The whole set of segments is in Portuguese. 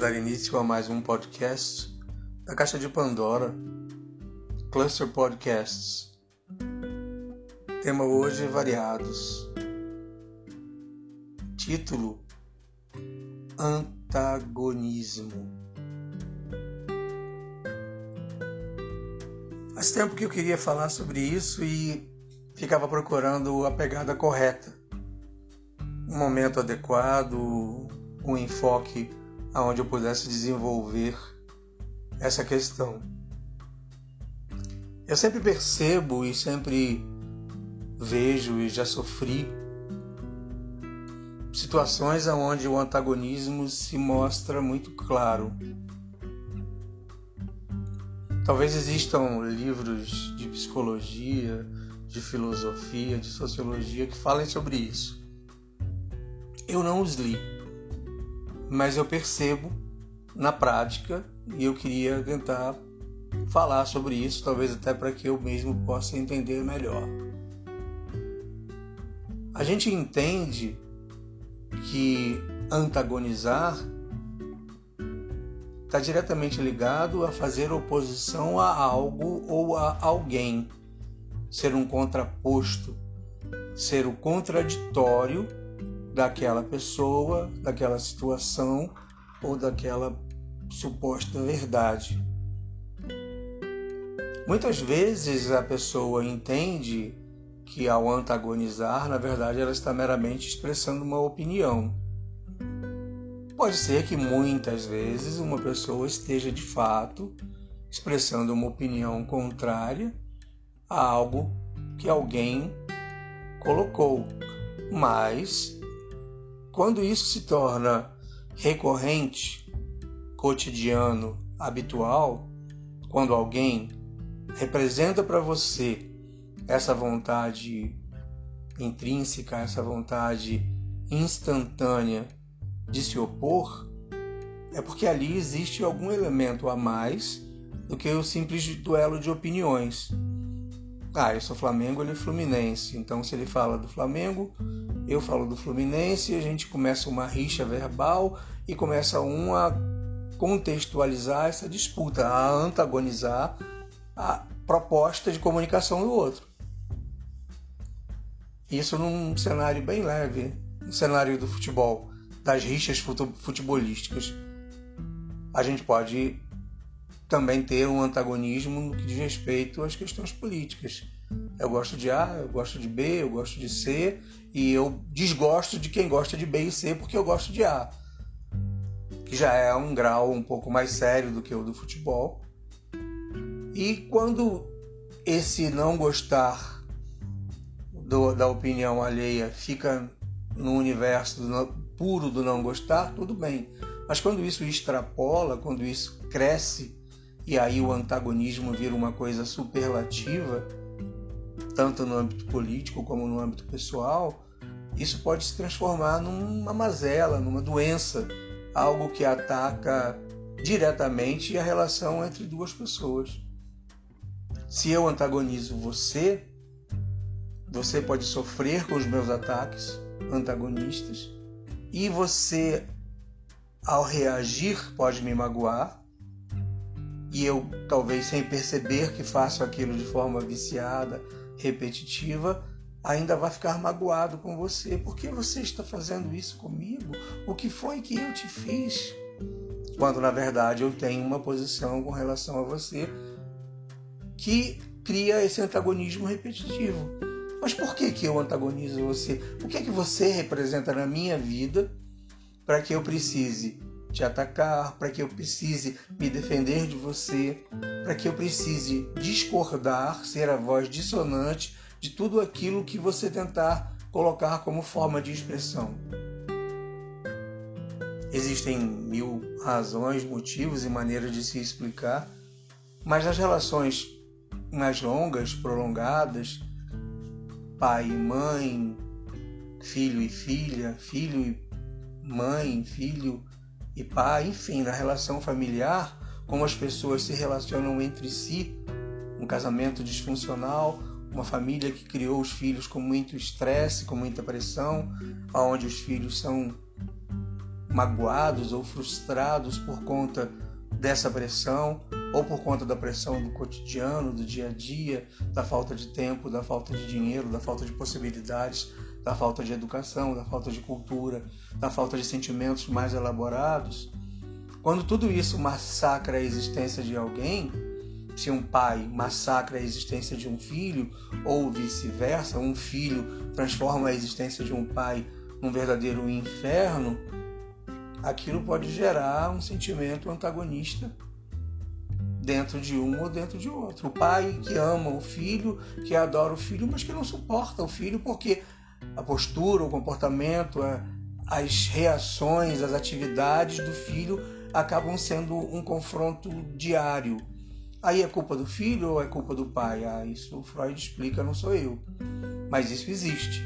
dar início a mais um podcast da Caixa de Pandora, Cluster Podcasts. Tema hoje variados. Título: Antagonismo. Faz tempo que eu queria falar sobre isso e ficava procurando a pegada correta, um momento adequado, um enfoque aonde eu pudesse desenvolver essa questão. Eu sempre percebo e sempre vejo e já sofri situações onde o antagonismo se mostra muito claro. Talvez existam livros de psicologia, de filosofia, de sociologia que falem sobre isso. Eu não os li, mas eu percebo na prática e eu queria tentar falar sobre isso, talvez até para que eu mesmo possa entender melhor. A gente entende que antagonizar está diretamente ligado a fazer oposição a algo ou a alguém, ser um contraposto, ser o contraditório daquela pessoa, daquela situação ou daquela suposta verdade. Muitas vezes a pessoa entende que ao antagonizar, na verdade, ela está meramente expressando uma opinião. Pode ser que muitas vezes uma pessoa esteja de fato expressando uma opinião contrária a algo que alguém colocou, mas quando isso se torna recorrente, cotidiano, habitual, quando alguém representa para você essa vontade intrínseca, essa vontade instantânea de se opor, é porque ali existe algum elemento a mais do que o simples duelo de opiniões. Ah, eu sou Flamengo, ele é Fluminense. Então, se ele fala do Flamengo, eu falo do Fluminense, a gente começa uma rixa verbal e começa um a contextualizar essa disputa, a antagonizar a proposta de comunicação do outro. Isso num cenário bem leve, no cenário do futebol, das rixas futebolísticas. A gente pode também ter um antagonismo no que diz respeito às questões políticas. Eu gosto de A, eu gosto de B, eu gosto de C e eu desgosto de quem gosta de B e C porque eu gosto de A, que já é um grau um pouco mais sério do que o do futebol. E quando esse não gostar do, da opinião alheia fica no universo do, puro do não gostar, tudo bem. Mas quando isso extrapola, quando isso cresce e aí o antagonismo vira uma coisa superlativa, tanto no âmbito político como no âmbito pessoal, isso pode se transformar numa mazela, numa doença, algo que ataca diretamente a relação entre duas pessoas. Se eu antagonizo você, você pode sofrer com os meus ataques antagonistas. E você, ao reagir, pode me magoar e eu talvez sem perceber que faço aquilo de forma viciada, repetitiva, ainda vai ficar magoado com você. Por que você está fazendo isso comigo? O que foi que eu te fiz? Quando na verdade eu tenho uma posição com relação a você que cria esse antagonismo repetitivo. Mas por que, que eu antagonizo você? O que é que você representa na minha vida para que eu precise te atacar, para que eu precise me defender de você, para que eu precise discordar, ser a voz dissonante de tudo aquilo que você tentar colocar como forma de expressão. Existem mil razões, motivos e maneiras de se explicar, mas nas relações mais longas, prolongadas, pai e mãe, filho e filha, filho e mãe, filho e pai, enfim, na relação familiar, como as pessoas se relacionam entre si, um casamento disfuncional, uma família que criou os filhos com muito estresse, com muita pressão, onde os filhos são magoados ou frustrados por conta dessa pressão ou por conta da pressão do cotidiano, do dia a dia, da falta de tempo, da falta de dinheiro, da falta de possibilidades, da falta de educação, da falta de cultura, da falta de sentimentos mais elaborados. Quando tudo isso massacra a existência de alguém, se um pai massacra a existência de um filho, ou vice-versa, um filho transforma a existência de um pai num verdadeiro inferno, aquilo pode gerar um sentimento antagonista dentro de um ou dentro de outro. O pai que ama o filho, que adora o filho, mas que não suporta o filho porque a postura, o comportamento, as reações, as atividades do filho acabam sendo um confronto diário. Aí é culpa do filho ou é culpa do pai? Ah, isso Freud explica, não sou eu. Mas isso existe.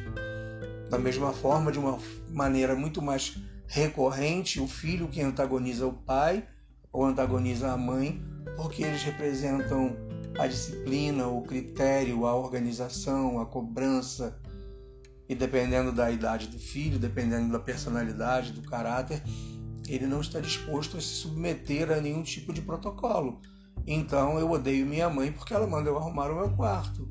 Da mesma forma, de uma maneira muito mais recorrente, o filho que antagoniza o pai ou antagoniza a mãe, porque eles representam a disciplina, o critério, a organização, a cobrança. E dependendo da idade do filho, dependendo da personalidade, do caráter, ele não está disposto a se submeter a nenhum tipo de protocolo. Então eu odeio minha mãe porque ela manda eu arrumar o meu quarto.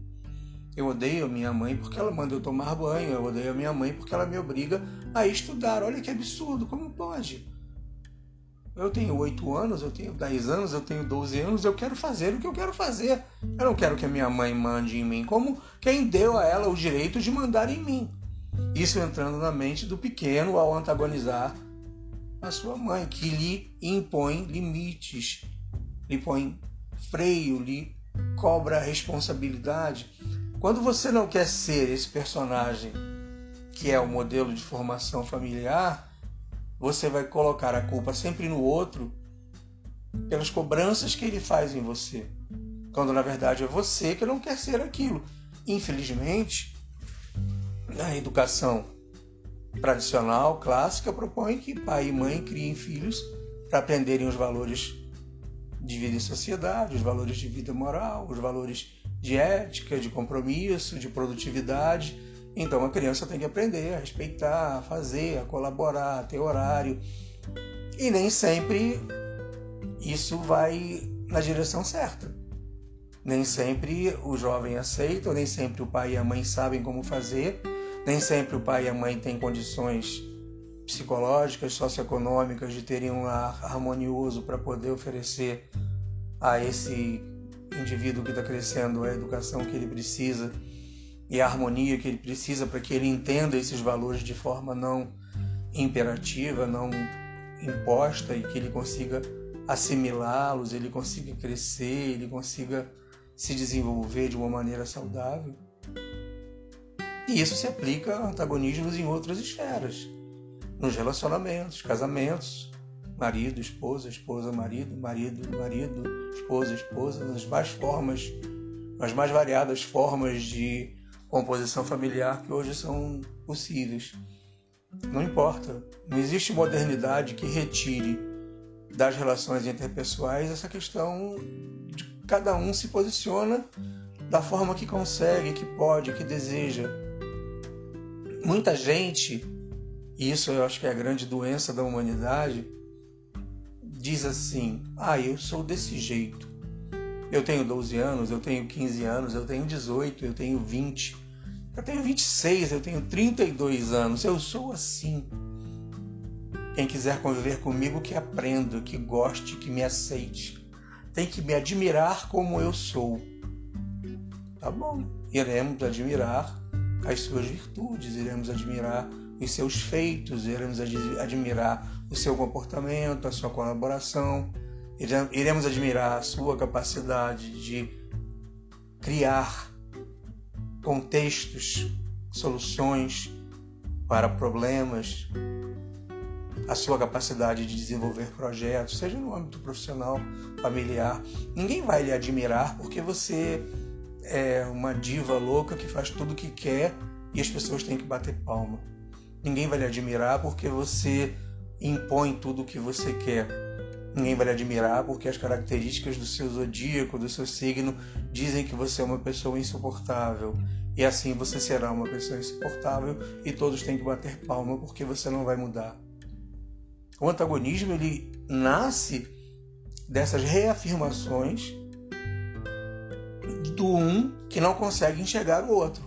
Eu odeio a minha mãe porque ela manda eu tomar banho. Eu odeio a minha mãe porque ela me obriga a estudar. Olha que absurdo, como pode? Eu tenho 8 anos, eu tenho 10 anos, eu tenho 12 anos, eu quero fazer o que eu quero fazer. Eu não quero que a minha mãe mande em mim, como quem deu a ela o direito de mandar em mim. Isso entrando na mente do pequeno ao antagonizar a sua mãe, que lhe impõe limites, lhe põe freio, lhe cobra responsabilidade. Quando você não quer ser esse personagem que é o modelo de formação familiar, você vai colocar a culpa sempre no outro pelas cobranças que ele faz em você, quando na verdade é você que não quer ser aquilo. Infelizmente, a educação tradicional, clássica, propõe que pai e mãe criem filhos para aprenderem os valores de vida em sociedade, os valores de vida moral, os valores de ética, de compromisso, de produtividade. Então a criança tem que aprender a respeitar, a fazer, a colaborar, a ter horário. E nem sempre isso vai na direção certa. Nem sempre o jovem aceita, nem sempre o pai e a mãe sabem como fazer nem sempre o pai e a mãe têm condições psicológicas, socioeconômicas de terem um lar harmonioso para poder oferecer a esse indivíduo que está crescendo a educação que ele precisa e a harmonia que ele precisa para que ele entenda esses valores de forma não imperativa, não imposta e que ele consiga assimilá-los, ele consiga crescer, ele consiga se desenvolver de uma maneira saudável. E isso se aplica a antagonismos em outras esferas, nos relacionamentos, casamentos, marido, esposa, esposa, marido, marido, marido, esposa, esposa, nas mais formas, nas mais variadas formas de composição familiar que hoje são possíveis. Não importa, não existe modernidade que retire das relações interpessoais essa questão de cada um se posiciona da forma que consegue, que pode, que deseja muita gente, e isso eu acho que é a grande doença da humanidade, diz assim: ah, eu sou desse jeito. Eu tenho 12 anos, eu tenho 15 anos, eu tenho 18, eu tenho 20, eu tenho 26, eu tenho 32 anos, eu sou assim. Quem quiser conviver comigo, que aprenda, que goste, que me aceite. Tem que me admirar como eu sou. Tá bom, iremos admirar as suas virtudes, iremos admirar os seus feitos, iremos admirar o seu comportamento, a sua colaboração, iremos admirar a sua capacidade de criar contextos, soluções para problemas, a sua capacidade de desenvolver projetos, seja no âmbito profissional, familiar. Ninguém vai lhe admirar porque você é uma diva louca que faz tudo o que quer e as pessoas têm que bater palma. Ninguém vai lhe admirar porque você impõe tudo o que você quer. Ninguém vai lhe admirar porque as características do seu zodíaco, do seu signo, dizem que você é uma pessoa insuportável. E assim você será uma pessoa insuportável e todos têm que bater palma porque você não vai mudar. O antagonismo ele nasce dessas reafirmações do um que não consegue enxergar o outro,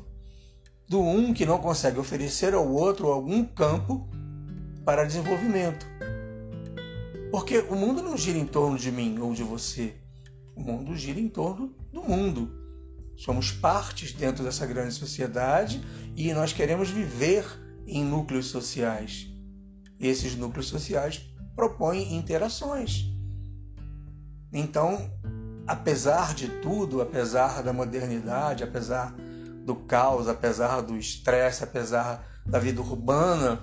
do um que não consegue oferecer ao outro algum campo para desenvolvimento. Porque o mundo não gira em torno de mim ou de você. O mundo gira em torno do mundo. Somos partes dentro dessa grande sociedade e nós queremos viver em núcleos sociais. E esses núcleos sociais propõem interações. Então, apesar de tudo, apesar da modernidade, apesar do caos, apesar do estresse, apesar da vida urbana,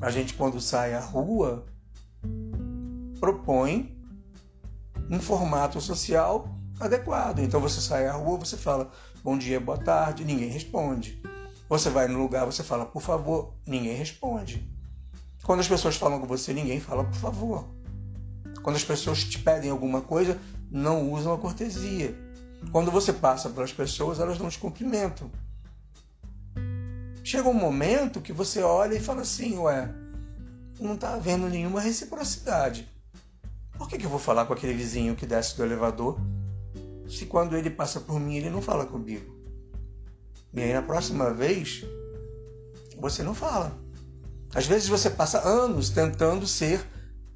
a gente quando sai à rua propõe um formato social adequado. Então você sai à rua, você fala bom dia, boa tarde, ninguém responde. Você vai no lugar, você fala por favor, ninguém responde. Quando as pessoas falam com você, ninguém fala por favor. Quando as pessoas te pedem alguma coisa, não usam a cortesia. Quando você passa pelas pessoas, elas não te cumprimentam. Chega um momento que você olha e fala assim, ué, não está havendo nenhuma reciprocidade. Por que, que eu vou falar com aquele vizinho que desce do elevador se quando ele passa por mim ele não fala comigo? E aí na próxima vez você não fala. Às vezes você passa anos tentando ser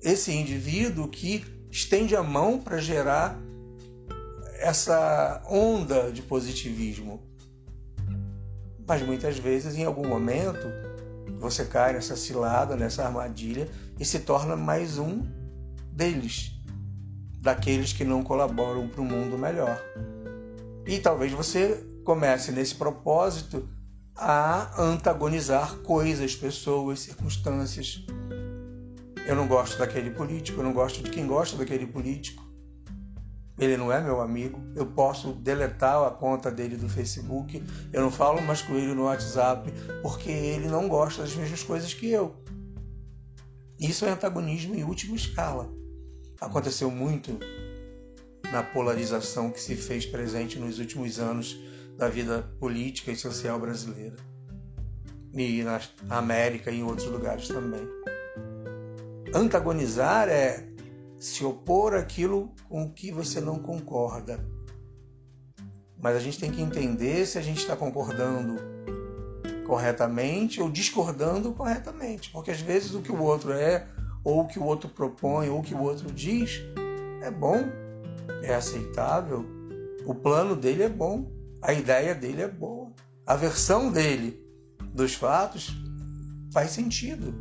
esse indivíduo que estende a mão para gerar essa onda de positivismo. Mas muitas vezes, em algum momento, você cai nessa cilada, nessa armadilha e se torna mais um deles, daqueles que não colaboram para um mundo melhor. E talvez você comece nesse propósito a antagonizar coisas, pessoas, circunstâncias. Eu não gosto daquele político, eu não gosto de quem gosta daquele político ele não é meu amigo, eu posso deletar a conta dele do Facebook, eu não falo mais com ele no WhatsApp, porque ele não gosta das mesmas coisas que eu. Isso é antagonismo em última escala. Aconteceu muito na polarização que se fez presente nos últimos anos da vida política e social brasileira. E na América e em outros lugares também. Antagonizar é se opor àquilo com o que você não concorda. Mas a gente tem que entender se a gente está concordando corretamente ou discordando corretamente. Porque às vezes o que o outro é, ou o que o outro propõe, ou o que o outro diz, é bom, é aceitável, o plano dele é bom, a ideia dele é boa, a versão dele dos fatos faz sentido.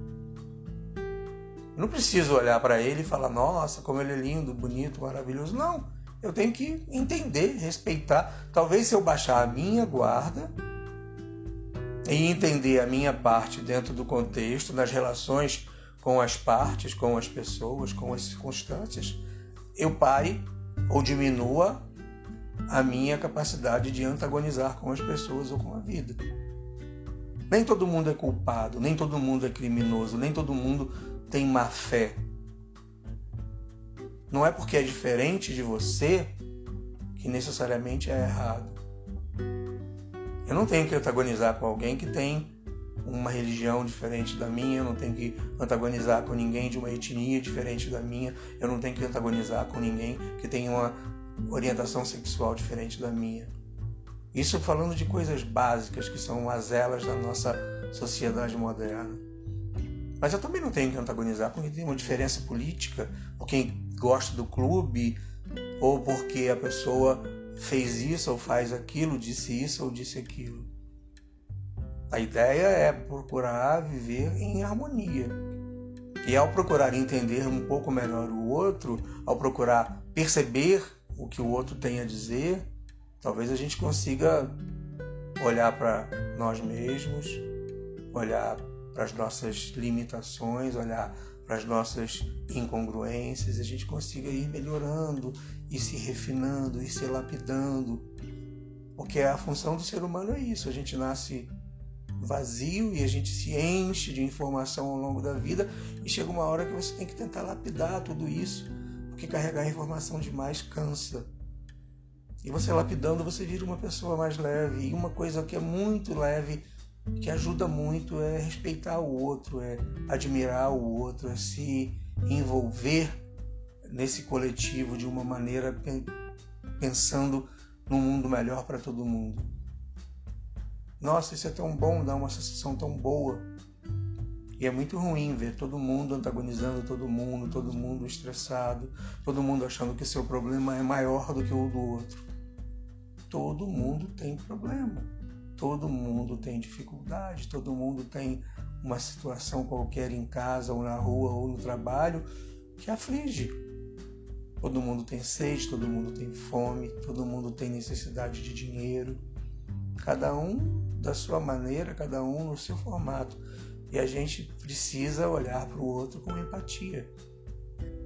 Eu não preciso olhar para ele e falar, nossa, como ele é lindo, bonito, maravilhoso. Não. Eu tenho que entender, respeitar. Talvez se eu baixar a minha guarda e entender a minha parte dentro do contexto, nas relações com as partes, com as pessoas, com as circunstâncias, eu pare ou diminua a minha capacidade de antagonizar com as pessoas ou com a vida. Nem todo mundo é culpado, nem todo mundo é criminoso, nem todo mundo tem má fé. Não é porque é diferente de você que necessariamente é errado. Eu não tenho que antagonizar com alguém que tem uma religião diferente da minha, eu não tenho que antagonizar com ninguém de uma etnia diferente da minha, eu não tenho que antagonizar com ninguém que tem uma orientação sexual diferente da minha. Isso falando de coisas básicas que são as elas da nossa sociedade moderna. Mas eu também não tenho que antagonizar porque tem uma diferença política, por quem gosta do clube, ou porque a pessoa fez isso ou faz aquilo, disse isso ou disse aquilo. A ideia é procurar viver em harmonia. E ao procurar entender um pouco melhor o outro, ao procurar perceber o que o outro tem a dizer, talvez a gente consiga olhar para nós mesmos, olhar para as nossas limitações, olhar para as nossas incongruências, a gente consiga ir melhorando e se refinando e se lapidando. Porque a função do ser humano é isso, a gente nasce vazio e a gente se enche de informação ao longo da vida e chega uma hora que você tem que tentar lapidar tudo isso, porque carregar informação demais cansa. E você lapidando, você vira uma pessoa mais leve. E uma coisa que é muito leve que ajuda muito é respeitar o outro, é admirar o outro, é se envolver nesse coletivo de uma maneira pensando num mundo melhor para todo mundo. Nossa, isso é tão bom, dá uma sensação tão boa. E é muito ruim ver todo mundo antagonizando todo mundo, todo mundo estressado, todo mundo achando que seu problema é maior do que o do outro. Todo mundo tem problema, todo mundo tem dificuldade, todo mundo tem uma situação qualquer em casa ou na rua ou no trabalho que aflige. Todo mundo tem sede, todo mundo tem fome, todo mundo tem necessidade de dinheiro. Cada um da sua maneira, cada um no seu formato. E a gente precisa olhar para o outro com empatia.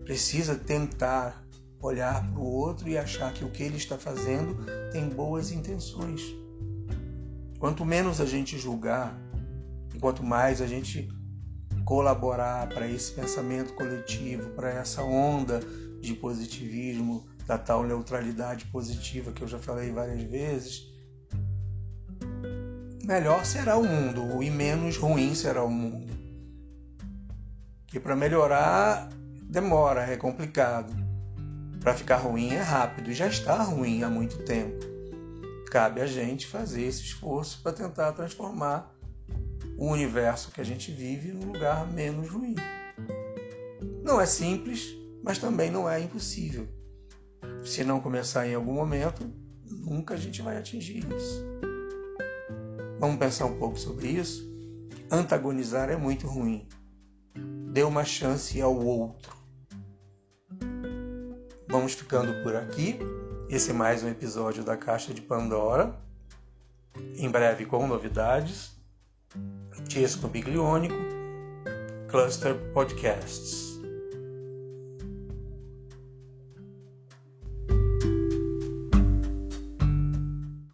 Precisa tentar olhar para o outro e achar que o que ele está fazendo tem boas intenções. Quanto menos a gente julgar, e quanto mais a gente colaborar para esse pensamento coletivo, para essa onda de positivismo, da tal neutralidade positiva que eu já falei várias vezes, melhor será o mundo e menos ruim será o mundo. Que para melhorar demora, é complicado. Para ficar ruim é rápido e já está ruim há muito tempo. Cabe a gente fazer esse esforço para tentar transformar o universo que a gente vive num lugar menos ruim. Não é simples, mas também não é impossível. Se não começar em algum momento, nunca a gente vai atingir isso. Vamos pensar um pouco sobre isso? Antagonizar é muito ruim. Dê uma chance ao outro. Vamos ficando por aqui. Esse é mais um episódio da Caixa de Pandora. Em breve com novidades. Tiesco Biglionico, Cluster Podcasts.